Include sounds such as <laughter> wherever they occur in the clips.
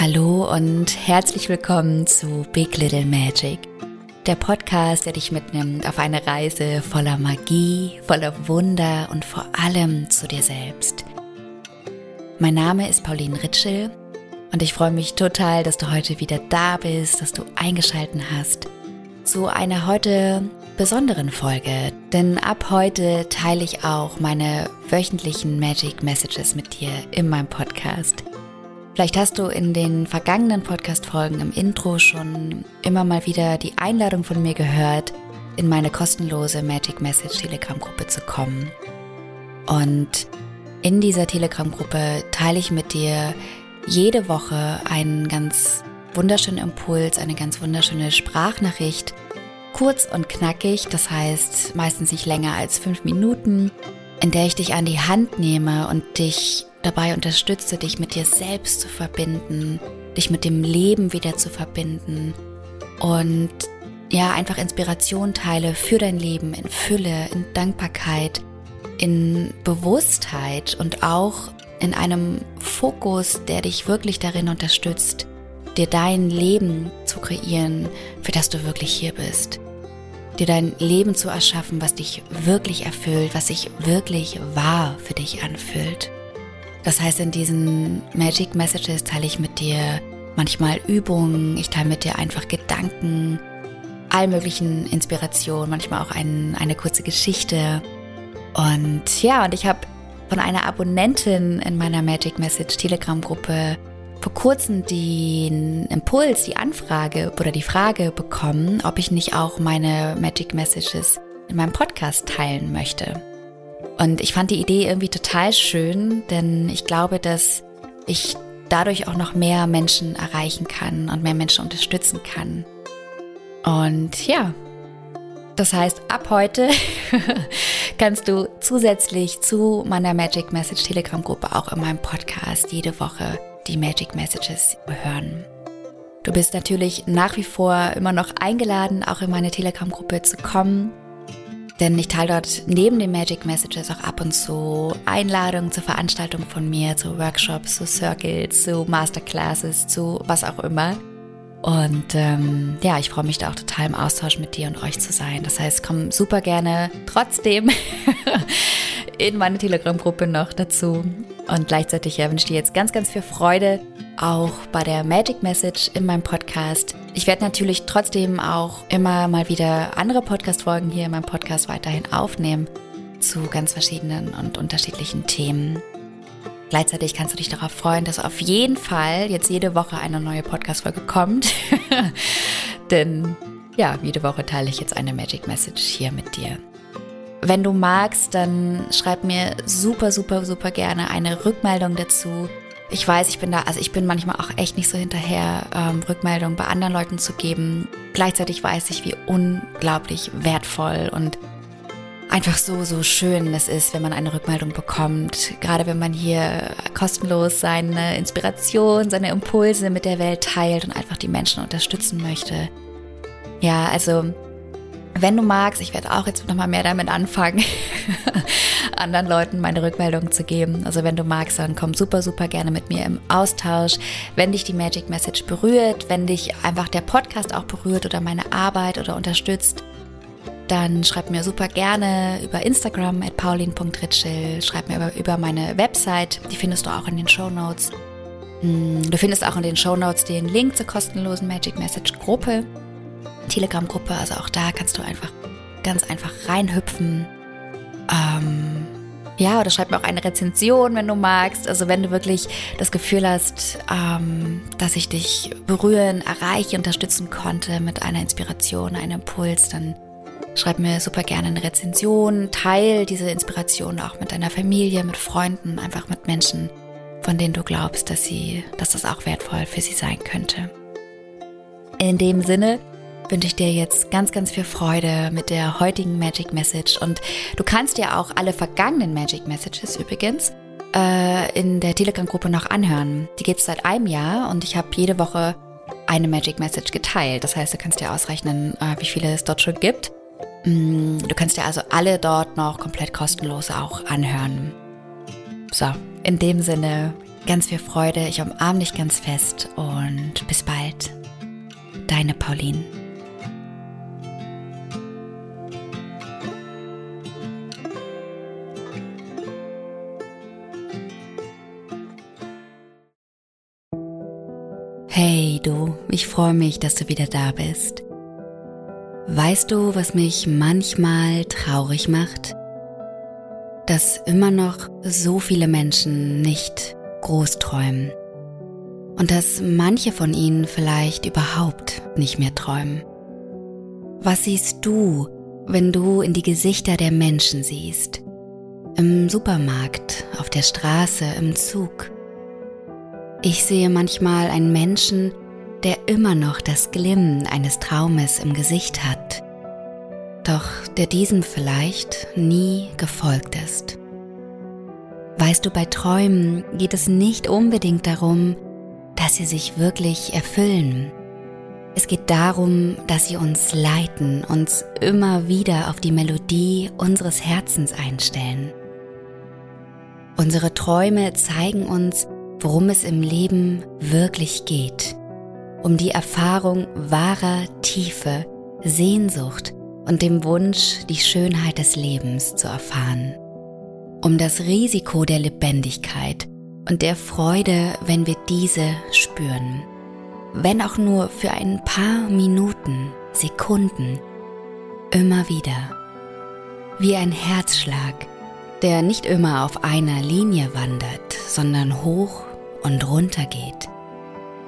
Hallo und herzlich willkommen zu Big Little Magic, der Podcast, der dich mitnimmt auf eine Reise voller Magie, voller Wunder und vor allem zu dir selbst. Mein Name ist Pauline Ritschel und ich freue mich total, dass du heute wieder da bist, dass du eingeschalten hast zu einer heute besonderen Folge, denn ab heute teile ich auch meine wöchentlichen Magic Messages mit dir in meinem Podcast. Vielleicht hast du in den vergangenen Podcast-Folgen im Intro schon immer mal wieder die Einladung von mir gehört, in meine kostenlose Magic Message Telegram-Gruppe zu kommen. Und in dieser Telegram-Gruppe teile ich mit dir jede Woche einen ganz wunderschönen Impuls, eine ganz wunderschöne Sprachnachricht. Kurz und knackig, das heißt meistens nicht länger als fünf Minuten, in der ich dich an die Hand nehme und dich dabei unterstütze, dich mit dir selbst zu verbinden, dich mit dem Leben wieder zu verbinden und ja, einfach Inspiration teile für dein Leben in Fülle, in Dankbarkeit, in Bewusstheit und auch in einem Fokus, der dich wirklich darin unterstützt, dir dein Leben zu kreieren, für das du wirklich hier bist. Dir dein Leben zu erschaffen, was dich wirklich erfüllt, was sich wirklich wahr für dich anfühlt. Das heißt, in diesen Magic Messages teile ich mit dir manchmal Übungen, ich teile mit dir einfach Gedanken, all möglichen Inspirationen, manchmal auch ein, eine kurze Geschichte. Und ja, und ich habe von einer Abonnentin in meiner Magic Message Telegram-Gruppe vor kurzem den Impuls, die Anfrage oder die Frage bekommen, ob ich nicht auch meine Magic Messages in meinem Podcast teilen möchte. Und ich fand die Idee irgendwie total schön, denn ich glaube, dass ich dadurch auch noch mehr Menschen erreichen kann und mehr Menschen unterstützen kann. Und ja, das heißt, ab heute <laughs> kannst du zusätzlich zu meiner Magic Message Telegram Gruppe auch in meinem Podcast jede Woche die Magic Messages hören. Du bist natürlich nach wie vor immer noch eingeladen, auch in meine Telegram Gruppe zu kommen. Denn ich teile dort neben den Magic Messages auch ab und zu Einladungen zu Veranstaltungen von mir, zu Workshops, zu Circles, zu Masterclasses, zu was auch immer. Und ähm, ja, ich freue mich da auch total im Austausch mit dir und euch zu sein. Das heißt, komm super gerne trotzdem <laughs> in meine Telegram-Gruppe noch dazu. Und gleichzeitig ja, wünsche ich dir jetzt ganz, ganz viel Freude auch bei der Magic Message in meinem Podcast. Ich werde natürlich trotzdem auch immer mal wieder andere Podcast-Folgen hier in meinem Podcast weiterhin aufnehmen zu ganz verschiedenen und unterschiedlichen Themen. Gleichzeitig kannst du dich darauf freuen, dass auf jeden Fall jetzt jede Woche eine neue Podcast-Folge kommt. <laughs> Denn ja, jede Woche teile ich jetzt eine Magic Message hier mit dir. Wenn du magst, dann schreib mir super, super, super gerne eine Rückmeldung dazu. Ich weiß, ich bin da, also ich bin manchmal auch echt nicht so hinterher, ähm, Rückmeldungen bei anderen Leuten zu geben. Gleichzeitig weiß ich, wie unglaublich wertvoll und einfach so, so schön es ist, wenn man eine Rückmeldung bekommt. Gerade wenn man hier kostenlos seine Inspiration, seine Impulse mit der Welt teilt und einfach die Menschen unterstützen möchte. Ja, also wenn du magst, ich werde auch jetzt nochmal mehr damit anfangen, <laughs> anderen Leuten meine Rückmeldung zu geben. Also wenn du magst, dann komm super, super gerne mit mir im Austausch. Wenn dich die Magic Message berührt, wenn dich einfach der Podcast auch berührt oder meine Arbeit oder unterstützt, dann schreib mir super gerne über Instagram at paulin.ritschel, schreib mir über, über meine Website, die findest du auch in den Show Notes. Hm, du findest auch in den Show Notes den Link zur kostenlosen Magic Message Gruppe. Telegram-Gruppe. Also auch da kannst du einfach ganz einfach reinhüpfen. Ähm, ja, oder schreib mir auch eine Rezension, wenn du magst. Also wenn du wirklich das Gefühl hast, ähm, dass ich dich berühren, erreichen, unterstützen konnte mit einer Inspiration, einem Impuls, dann schreib mir super gerne eine Rezension. Teil diese Inspiration auch mit deiner Familie, mit Freunden, einfach mit Menschen, von denen du glaubst, dass sie, dass das auch wertvoll für sie sein könnte. In dem Sinne wünsche ich dir jetzt ganz, ganz viel Freude mit der heutigen Magic Message. Und du kannst dir auch alle vergangenen Magic Messages übrigens äh, in der Telegram-Gruppe noch anhören. Die gibt es seit einem Jahr und ich habe jede Woche eine Magic Message geteilt. Das heißt, du kannst dir ausrechnen, äh, wie viele es dort schon gibt. Mm, du kannst dir also alle dort noch komplett kostenlos auch anhören. So, in dem Sinne, ganz viel Freude. Ich umarme dich ganz fest und bis bald. Deine Pauline. Hey du, ich freue mich, dass du wieder da bist. Weißt du, was mich manchmal traurig macht? Dass immer noch so viele Menschen nicht groß träumen und dass manche von ihnen vielleicht überhaupt nicht mehr träumen. Was siehst du, wenn du in die Gesichter der Menschen siehst? Im Supermarkt, auf der Straße, im Zug? Ich sehe manchmal einen Menschen, der immer noch das Glimmen eines Traumes im Gesicht hat, doch der diesem vielleicht nie gefolgt ist. Weißt du, bei Träumen geht es nicht unbedingt darum, dass sie sich wirklich erfüllen. Es geht darum, dass sie uns leiten, uns immer wieder auf die Melodie unseres Herzens einstellen. Unsere Träume zeigen uns, worum es im Leben wirklich geht, um die Erfahrung wahrer Tiefe, Sehnsucht und dem Wunsch, die Schönheit des Lebens zu erfahren, um das Risiko der Lebendigkeit und der Freude, wenn wir diese spüren, wenn auch nur für ein paar Minuten, Sekunden, immer wieder, wie ein Herzschlag, der nicht immer auf einer Linie wandert, sondern hoch und runter geht,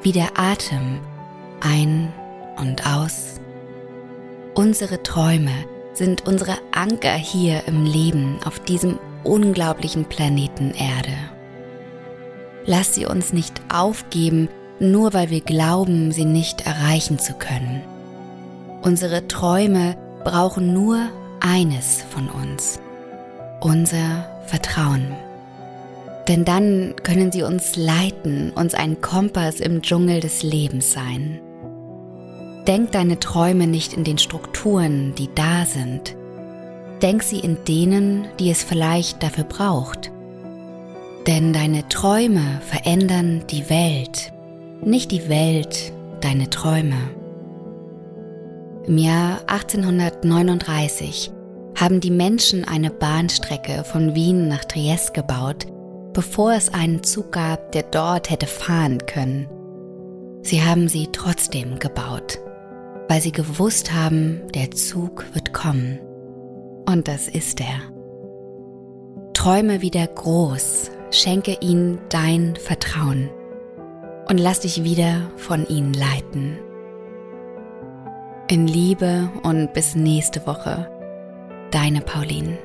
wie der Atem ein und aus. Unsere Träume sind unsere Anker hier im Leben auf diesem unglaublichen Planeten Erde. Lass sie uns nicht aufgeben, nur weil wir glauben, sie nicht erreichen zu können. Unsere Träume brauchen nur eines von uns, unser Vertrauen denn dann können sie uns leiten, uns ein Kompass im Dschungel des Lebens sein. Denk deine Träume nicht in den Strukturen, die da sind. Denk sie in denen, die es vielleicht dafür braucht. Denn deine Träume verändern die Welt, nicht die Welt deine Träume. Im Jahr 1839 haben die Menschen eine Bahnstrecke von Wien nach Triest gebaut, bevor es einen Zug gab, der dort hätte fahren können. Sie haben sie trotzdem gebaut, weil sie gewusst haben, der Zug wird kommen. Und das ist er. Träume wieder groß, schenke ihnen dein Vertrauen und lass dich wieder von ihnen leiten. In Liebe und bis nächste Woche, deine Pauline.